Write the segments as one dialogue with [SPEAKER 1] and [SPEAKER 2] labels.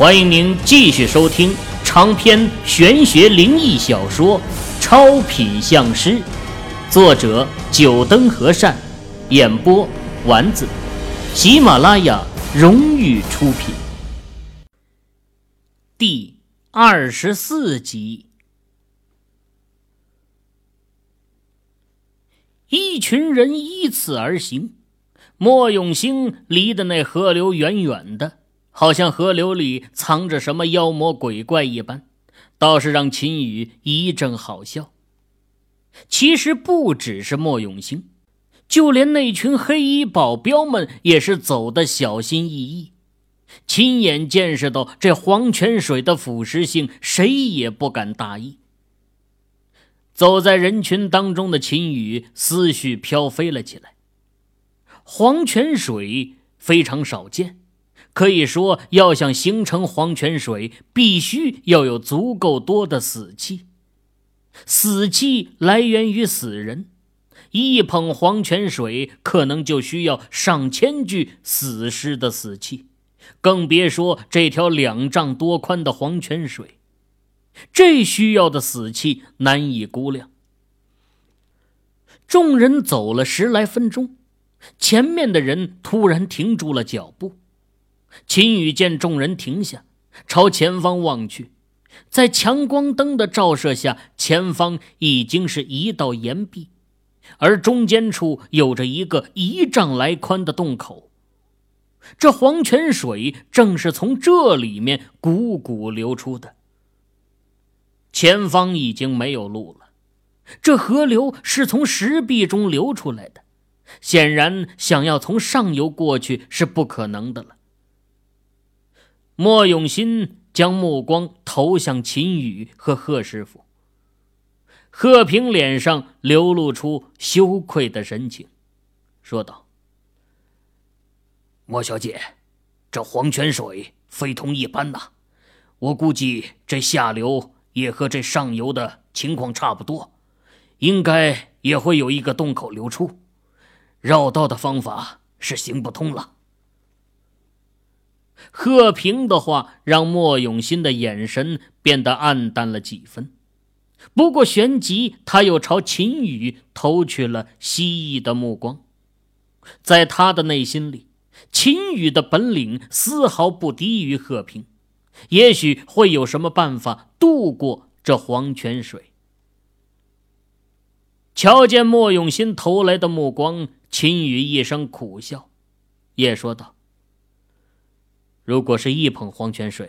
[SPEAKER 1] 欢迎您继续收听长篇玄学灵异小说《超品相师》，作者：九灯和善，演播：丸子，喜马拉雅荣誉出品。第二十四集，一群人依次而行，莫永兴离的那河流远远的。好像河流里藏着什么妖魔鬼怪一般，倒是让秦羽一阵好笑。其实不只是莫永兴，就连那群黑衣保镖们也是走得小心翼翼，亲眼见识到这黄泉水的腐蚀性，谁也不敢大意。走在人群当中的秦羽思绪飘飞了起来。黄泉水非常少见。可以说，要想形成黄泉水，必须要有足够多的死气。死气来源于死人，一捧黄泉水可能就需要上千具死尸的死气，更别说这条两丈多宽的黄泉水，这需要的死气难以估量。众人走了十来分钟，前面的人突然停住了脚步。秦羽见众人停下，朝前方望去，在强光灯的照射下，前方已经是一道岩壁，而中间处有着一个一丈来宽的洞口。这黄泉水正是从这里面汩汩流出的。前方已经没有路了，这河流是从石壁中流出来的，显然想要从上游过去是不可能的了。莫永新将目光投向秦羽和贺师傅。贺平脸上流露出羞愧的神情，说道：“
[SPEAKER 2] 莫小姐，这黄泉水非同一般呐！我估计这下流也和这上游的情况差不多，应该也会有一个洞口流出，绕道的方法是行不通了。”
[SPEAKER 1] 贺平的话让莫永新的眼神变得暗淡了几分，不过旋即他又朝秦羽投去了希异的目光。在他的内心里，秦羽的本领丝毫不低于贺平，也许会有什么办法渡过这黄泉水。瞧见莫永新投来的目光，秦羽一声苦笑，也说道。如果是一捧黄泉水，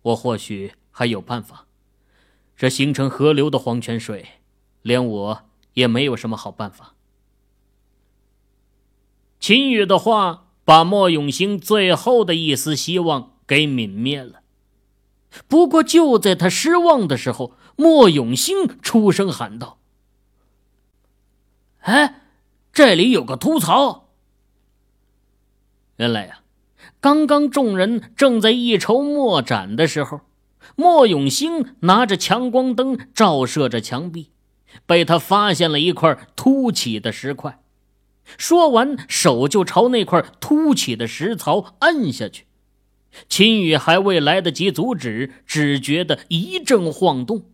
[SPEAKER 1] 我或许还有办法。这形成河流的黄泉水，连我也没有什么好办法。秦羽的话把莫永兴最后的一丝希望给泯灭了。不过就在他失望的时候，莫永兴出声喊道：“
[SPEAKER 3] 哎，这里有个秃槽！”
[SPEAKER 1] 原来呀。刚刚众人正在一筹莫展的时候，莫永兴拿着强光灯照射着墙壁，被他发现了一块凸起的石块。说完，手就朝那块凸起的石槽按下去。秦羽还未来得及阻止，只觉得一阵晃动。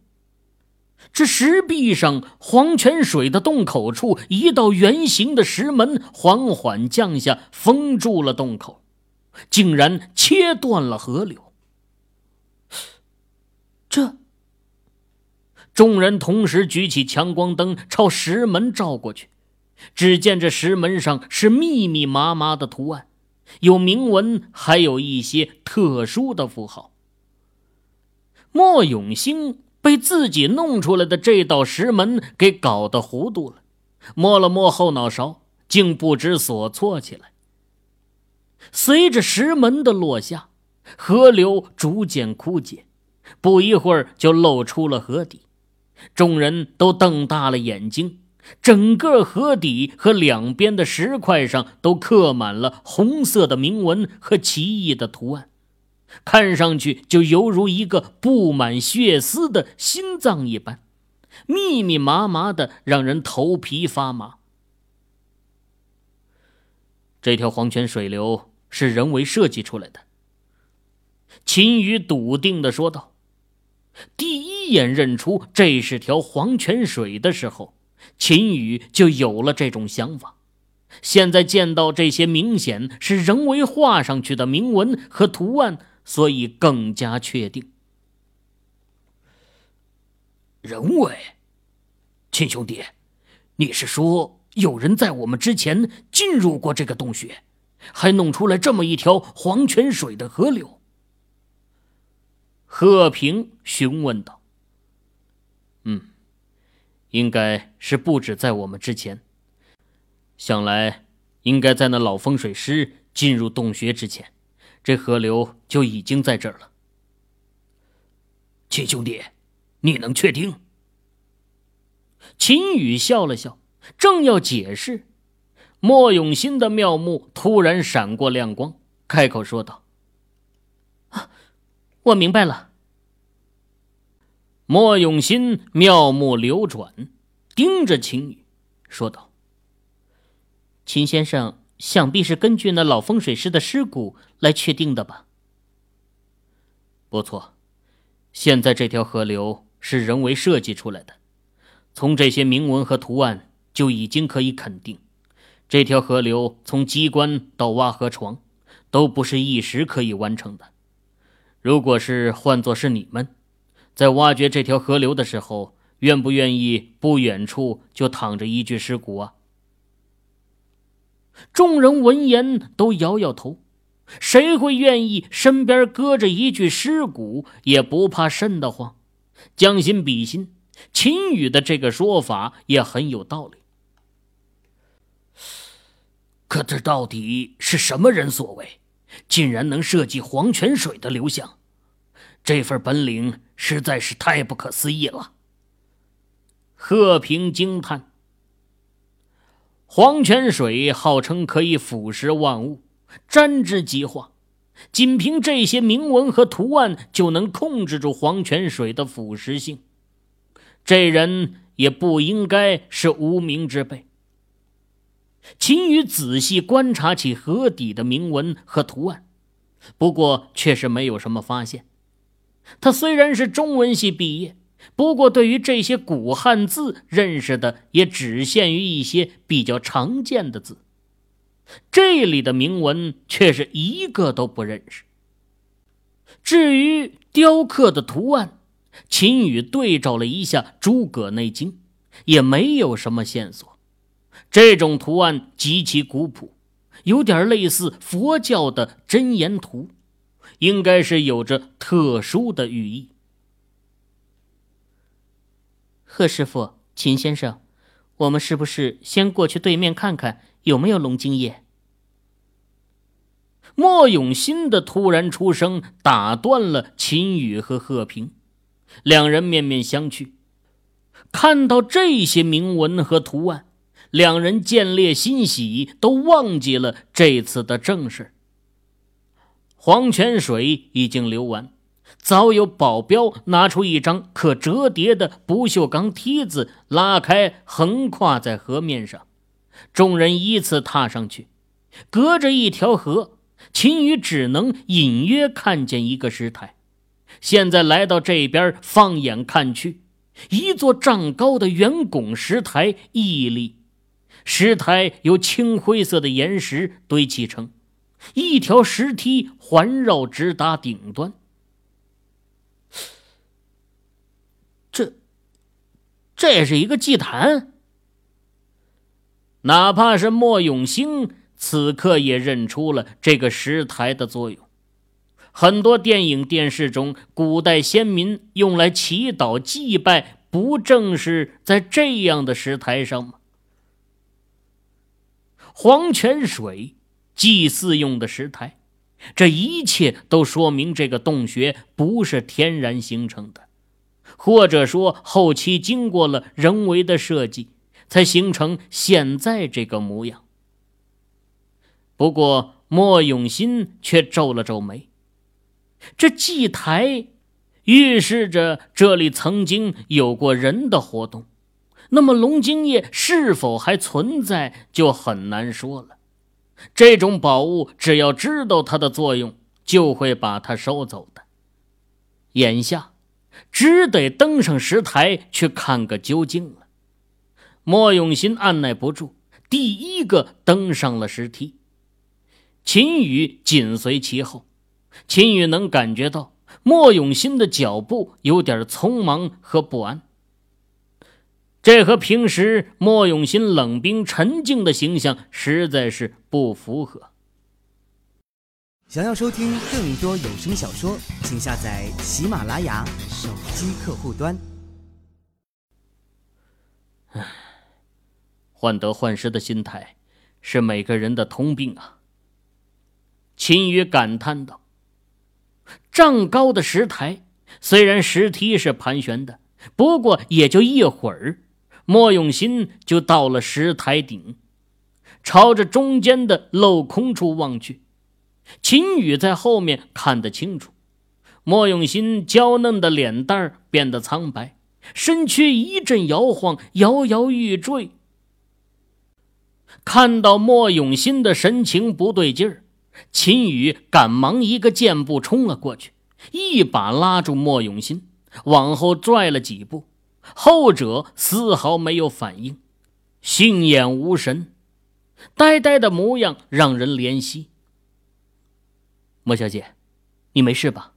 [SPEAKER 1] 这石壁上黄泉水的洞口处，一道圆形的石门缓缓降下，封住了洞口。竟然切断了河流。这，众人同时举起强光灯朝石门照过去，只见这石门上是密密麻麻的图案，有铭文，还有一些特殊的符号。莫永兴被自己弄出来的这道石门给搞得糊涂了，摸了摸后脑勺，竟不知所措起来。随着石门的落下，河流逐渐枯竭，不一会儿就露出了河底。众人都瞪大了眼睛，整个河底和两边的石块上都刻满了红色的铭文和奇异的图案，看上去就犹如一个布满血丝的心脏一般，密密麻麻的，让人头皮发麻。这条黄泉水流。是人为设计出来的。秦羽笃定的说道。第一眼认出这是条黄泉水的时候，秦羽就有了这种想法。现在见到这些明显是人为画上去的铭文和图案，所以更加确定。
[SPEAKER 2] 人为，亲兄弟，你是说有人在我们之前进入过这个洞穴，还弄出来这么一条黄泉水的河流？
[SPEAKER 1] 贺平询问道：“
[SPEAKER 3] 嗯，应该是不止在我们之前。想来，应该在那老风水师进入洞穴之前，这河流就已经在这儿了。”
[SPEAKER 2] 秦兄弟，你能确定？
[SPEAKER 1] 秦羽笑了笑，正要解释，莫永新的妙目突然闪过亮光，开口说道。我明白了。莫永新妙目流转，盯着秦羽，说道：“秦先生想必是根据那老风水师的尸骨来确定的吧？”“
[SPEAKER 3] 不错，现在这条河流是人为设计出来的，从这些铭文和图案就已经可以肯定，这条河流从机关到挖河床，都不是一时可以完成的。”如果是换作是你们，在挖掘这条河流的时候，愿不愿意不远处就躺着一具尸骨啊？
[SPEAKER 1] 众人闻言都摇摇头，谁会愿意身边搁着一具尸骨也不怕瘆得慌？将心比心，秦羽的这个说法也很有道理。
[SPEAKER 2] 可这到底是什么人所为？竟然能设计黄泉水的流向，这份本领实在是太不可思议了。
[SPEAKER 1] 贺平惊叹：“黄泉水号称可以腐蚀万物，沾之即化，仅凭这些铭文和图案就能控制住黄泉水的腐蚀性。这人也不应该是无名之辈。”秦羽仔细观察起河底的铭文和图案，不过却是没有什么发现。他虽然是中文系毕业，不过对于这些古汉字认识的也只限于一些比较常见的字。这里的铭文却是一个都不认识。至于雕刻的图案，秦羽对照了一下《诸葛内经》，也没有什么线索。这种图案极其古朴，有点类似佛教的真言图，应该是有着特殊的寓意。
[SPEAKER 4] 贺师傅、秦先生，我们是不是先过去对面看看有没有龙精液？
[SPEAKER 1] 莫永新的突然出声打断了秦羽和贺平，两人面面相觑，看到这些铭文和图案。两人见猎欣喜，都忘记了这次的正事。黄泉水已经流完，早有保镖拿出一张可折叠的不锈钢梯子，拉开，横跨在河面上。众人依次踏上去，隔着一条河，秦羽只能隐约看见一个石台。现在来到这边，放眼看去，一座丈高的圆拱石台屹立。石台由青灰色的岩石堆砌成，一条石梯环绕直达顶端。这，这也是一个祭坛。哪怕是莫永兴，此刻也认出了这个石台的作用。很多电影、电视中，古代先民用来祈祷、祭拜，不正是在这样的石台上吗？黄泉水，祭祀用的石台，这一切都说明这个洞穴不是天然形成的，或者说后期经过了人为的设计，才形成现在这个模样。不过莫永新却皱了皱眉，这祭台预示着这里曾经有过人的活动。那么龙精液是否还存在，就很难说了。这种宝物，只要知道它的作用，就会把它收走的。眼下，只得登上石台去看个究竟了。莫永新按耐不住，第一个登上了石梯。秦羽紧随其后。秦羽能感觉到莫永新的脚步有点匆忙和不安。这和平时莫永新冷冰沉静的形象实在是不符合。
[SPEAKER 5] 想要收听更多有声小说，请下载喜马拉雅手机客户端。
[SPEAKER 1] 唉，患得患失的心态是每个人的通病啊。秦宇感叹道：“丈高的石台，虽然石梯是盘旋的，不过也就一会儿。”莫永新就到了石台顶，朝着中间的镂空处望去。秦羽在后面看得清楚，莫永新娇嫩的脸蛋儿变得苍白，身躯一阵摇晃，摇摇欲坠。看到莫永新的神情不对劲儿，秦羽赶忙一个箭步冲了过去，一把拉住莫永新，往后拽了几步。后者丝毫没有反应，杏眼无神，呆呆的模样让人怜惜。莫小姐，你没事吧？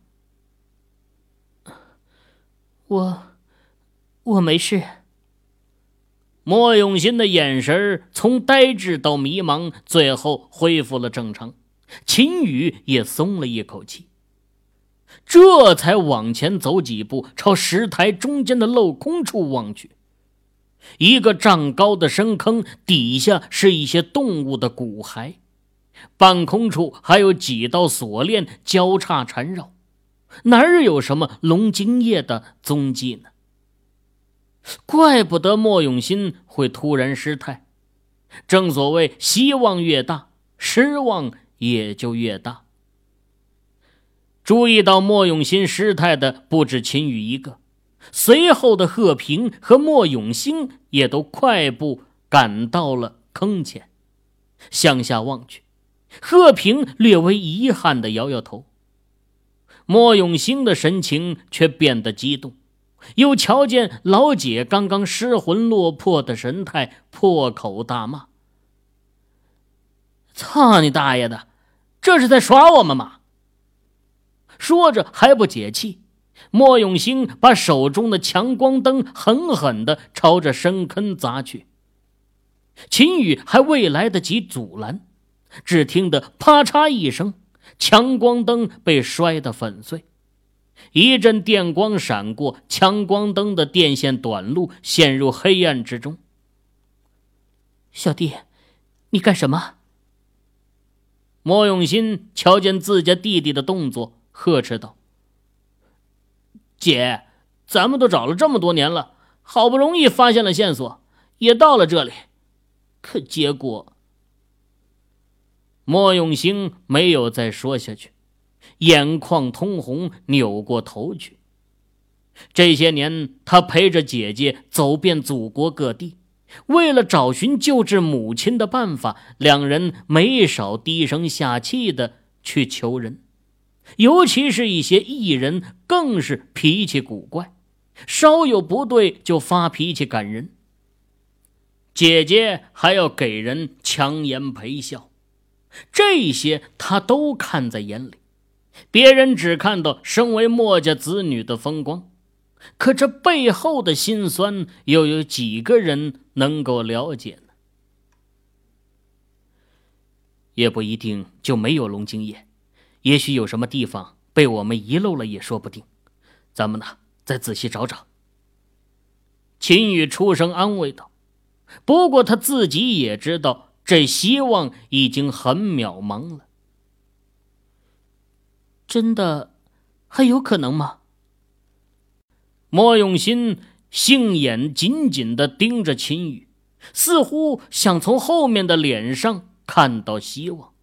[SPEAKER 4] 我，我没事。
[SPEAKER 1] 莫永新的眼神从呆滞到迷茫，最后恢复了正常。秦羽也松了一口气。这才往前走几步，朝石台中间的镂空处望去。一个丈高的深坑，底下是一些动物的骨骸，半空处还有几道锁链交叉缠绕，哪儿有什么龙精液的踪迹呢？怪不得莫永新会突然失态。正所谓，希望越大，失望也就越大。注意到莫永新失态的不止秦羽一个，随后的贺平和莫永兴也都快步赶到了坑前，向下望去。贺平略微遗憾的摇摇头，莫永兴的神情却变得激动，又瞧见老姐刚刚失魂落魄的神态，破口大骂：“操你大爷的，这是在耍我们吗？”说着还不解气，莫永兴把手中的强光灯狠狠地朝着深坑砸去。秦宇还未来得及阻拦，只听得啪嚓一声，强光灯被摔得粉碎，一阵电光闪过，强光灯的电线短路，陷入黑暗之中。
[SPEAKER 4] 小弟，你干什么？
[SPEAKER 1] 莫永新瞧见自家弟弟的动作。呵斥道：“姐，咱们都找了这么多年了，好不容易发现了线索，也到了这里，可结果……”莫永兴没有再说下去，眼眶通红，扭过头去。这些年，他陪着姐姐走遍祖国各地，为了找寻救治母亲的办法，两人没少低声下气的去求人。尤其是一些艺人，更是脾气古怪，稍有不对就发脾气赶人。姐姐还要给人强颜陪笑，这些他都看在眼里。别人只看到身为墨家子女的风光，可这背后的辛酸，又有几个人能够了解呢？也不一定就没有龙精液。也许有什么地方被我们遗漏了，也说不定。咱们呢，再仔细找找。秦宇出声安慰道：“不过他自己也知道，这希望已经很渺茫了。
[SPEAKER 4] 真的还有可能吗？”
[SPEAKER 1] 莫永新杏眼紧紧的盯着秦宇，似乎想从后面的脸上看到希望。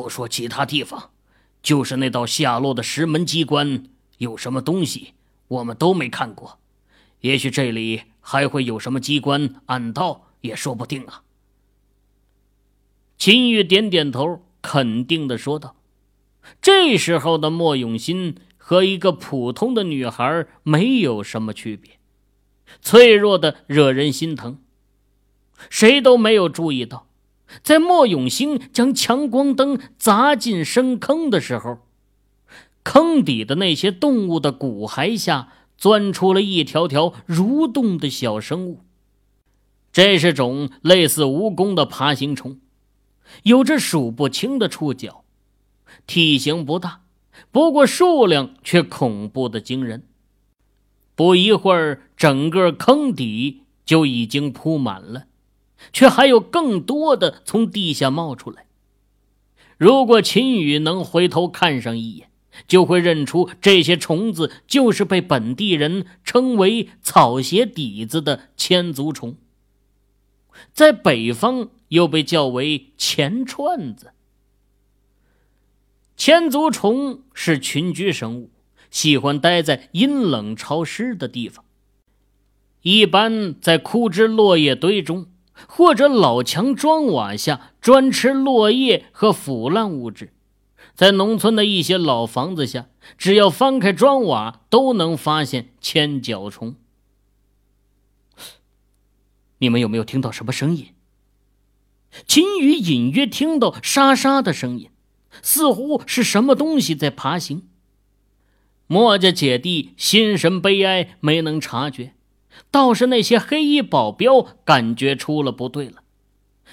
[SPEAKER 1] 不说其他地方，就是那道下落的石门机关有什么东西，我们都没看过。也许这里还会有什么机关暗道，也说不定啊。秦玉点点头，肯定的说道：“这时候的莫永新和一个普通的女孩没有什么区别，脆弱的惹人心疼。谁都没有注意到，在莫永兴将强光灯砸进深坑的时候，坑底的那些动物的骨骸下钻出了一条条蠕动的小生物。这是种类似蜈蚣的爬行虫。”有着数不清的触角，体型不大，不过数量却恐怖的惊人。不一会儿，整个坑底就已经铺满了，却还有更多的从地下冒出来。如果秦宇能回头看上一眼，就会认出这些虫子就是被本地人称为“草鞋底子”的千足虫，在北方。又被叫为钱串子。千足虫是群居生物，喜欢待在阴冷潮湿的地方，一般在枯枝落叶堆中或者老墙砖瓦下专吃落叶和腐烂物质。在农村的一些老房子下，只要翻开砖瓦，都能发现千脚虫。
[SPEAKER 3] 你们有没有听到什么声音？
[SPEAKER 1] 秦宇隐约听到沙沙的声音，似乎是什么东西在爬行。墨家姐弟心神悲哀，没能察觉，倒是那些黑衣保镖感觉出了不对了。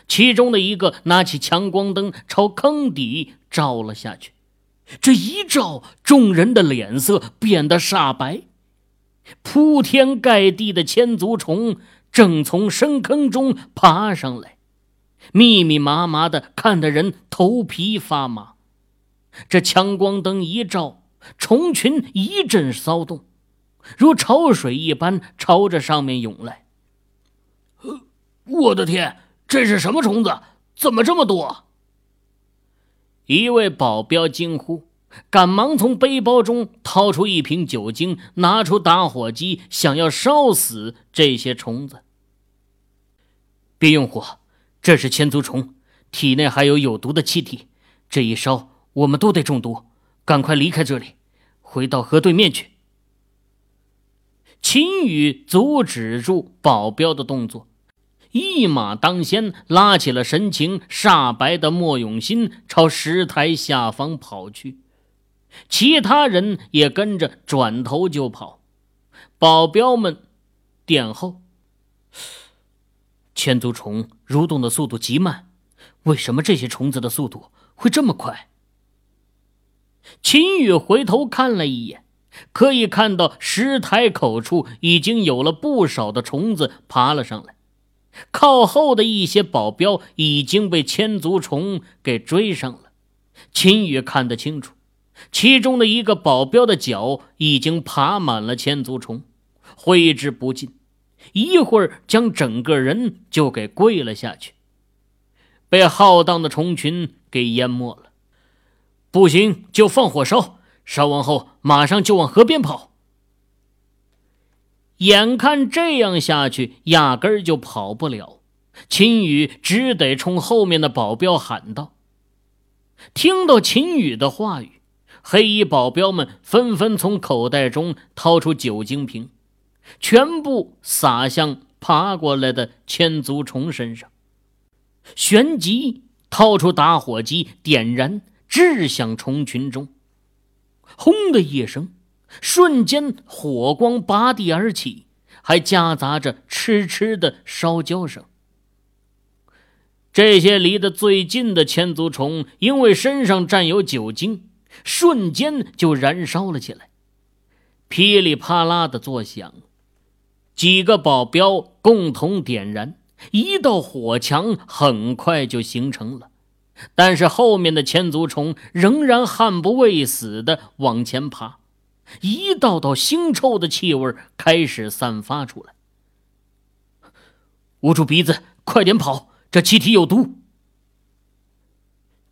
[SPEAKER 1] 其中的一个拿起强光灯朝坑底照了下去，这一照，众人的脸色变得煞白。铺天盖地的千足虫正从深坑中爬上来。密密麻麻的，看得人头皮发麻。这强光灯一照，虫群一阵骚动，如潮水一般朝着上面涌来。
[SPEAKER 2] 我的天，这是什么虫子？怎么这么多？
[SPEAKER 1] 一位保镖惊呼，赶忙从背包中掏出一瓶酒精，拿出打火机，想要烧死这些虫子。
[SPEAKER 3] 别用火。这是千足虫，体内还有有毒的气体，这一烧，我们都得中毒。赶快离开这里，回到河对面去。
[SPEAKER 1] 秦宇阻止住保镖的动作，一马当先，拉起了神情煞白的莫永新，朝石台下方跑去。其他人也跟着转头就跑，保镖们殿后。
[SPEAKER 3] 千足虫蠕动的速度极慢，为什么这些虫子的速度会这么快？
[SPEAKER 1] 秦宇回头看了一眼，可以看到石台口处已经有了不少的虫子爬了上来，靠后的一些保镖已经被千足虫给追上了。秦宇看得清楚，其中的一个保镖的脚已经爬满了千足虫，挥之不尽。一会儿，将整个人就给跪了下去，被浩荡的虫群给淹没了。
[SPEAKER 2] 不行，就放火烧，烧完后马上就往河边跑。
[SPEAKER 1] 眼看这样下去，压根儿就跑不了，秦宇只得冲后面的保镖喊道：“听到秦宇的话语，黑衣保镖们纷纷从口袋中掏出酒精瓶。”全部洒向爬过来的千足虫身上，旋即掏出打火机点燃，掷向虫群中。轰的一声，瞬间火光拔地而起，还夹杂着哧哧的烧焦声。这些离得最近的千足虫，因为身上沾有酒精，瞬间就燃烧了起来，噼里啪啦的作响。几个保镖共同点燃一道火墙，很快就形成了。但是后面的千足虫仍然悍不畏死的往前爬，一道道腥臭的气味开始散发出来。
[SPEAKER 2] 捂住鼻子，快点跑！这气体有毒。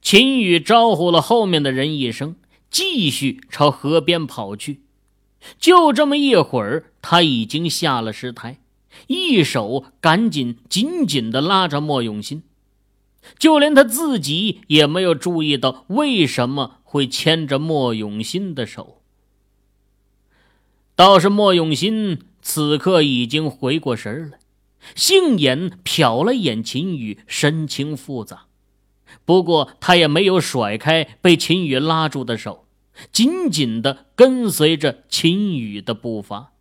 [SPEAKER 1] 秦宇招呼了后面的人一声，继续朝河边跑去。就这么一会儿，他已经下了石台，一手赶紧紧紧地拉着莫永新。就连他自己也没有注意到为什么会牵着莫永新的手。倒是莫永新此刻已经回过神来，杏眼瞟了眼秦宇，神情复杂。不过他也没有甩开被秦宇拉住的手，紧紧的跟随着秦宇的步伐。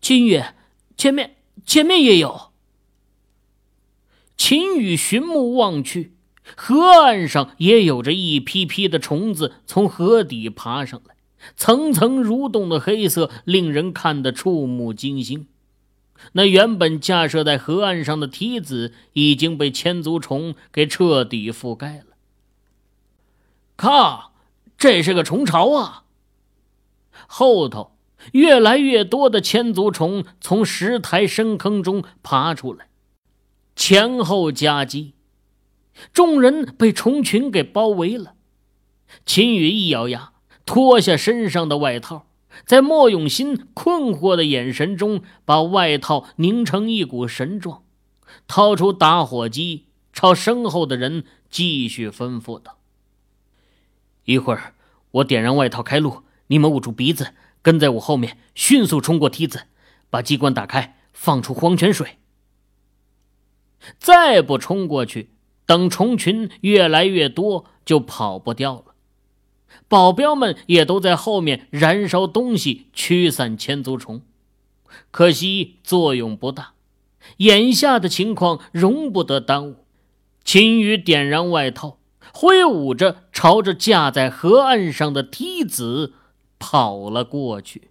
[SPEAKER 4] 秦宇，前面，前面也有。
[SPEAKER 1] 秦羽寻目望去，河岸上也有着一批批的虫子从河底爬上来。层层蠕动的黑色，令人看得触目惊心。那原本架设在河岸上的梯子，已经被千足虫给彻底覆盖了。靠，这是个虫巢啊！后头越来越多的千足虫从石台深坑中爬出来，前后夹击，众人被虫群给包围了。秦羽一咬牙。脱下身上的外套，在莫永新困惑的眼神中，把外套拧成一股绳状，掏出打火机，朝身后的人继续吩咐道：“
[SPEAKER 3] 一会儿我点燃外套开路，你们捂住鼻子，跟在我后面，迅速冲过梯子，把机关打开，放出黄泉水。
[SPEAKER 1] 再不冲过去，等虫群越来越多，就跑不掉了。”保镖们也都在后面燃烧东西驱散千足虫，可惜作用不大。眼下的情况容不得耽误。秦羽点燃外套，挥舞着朝着架在河岸上的梯子跑了过去。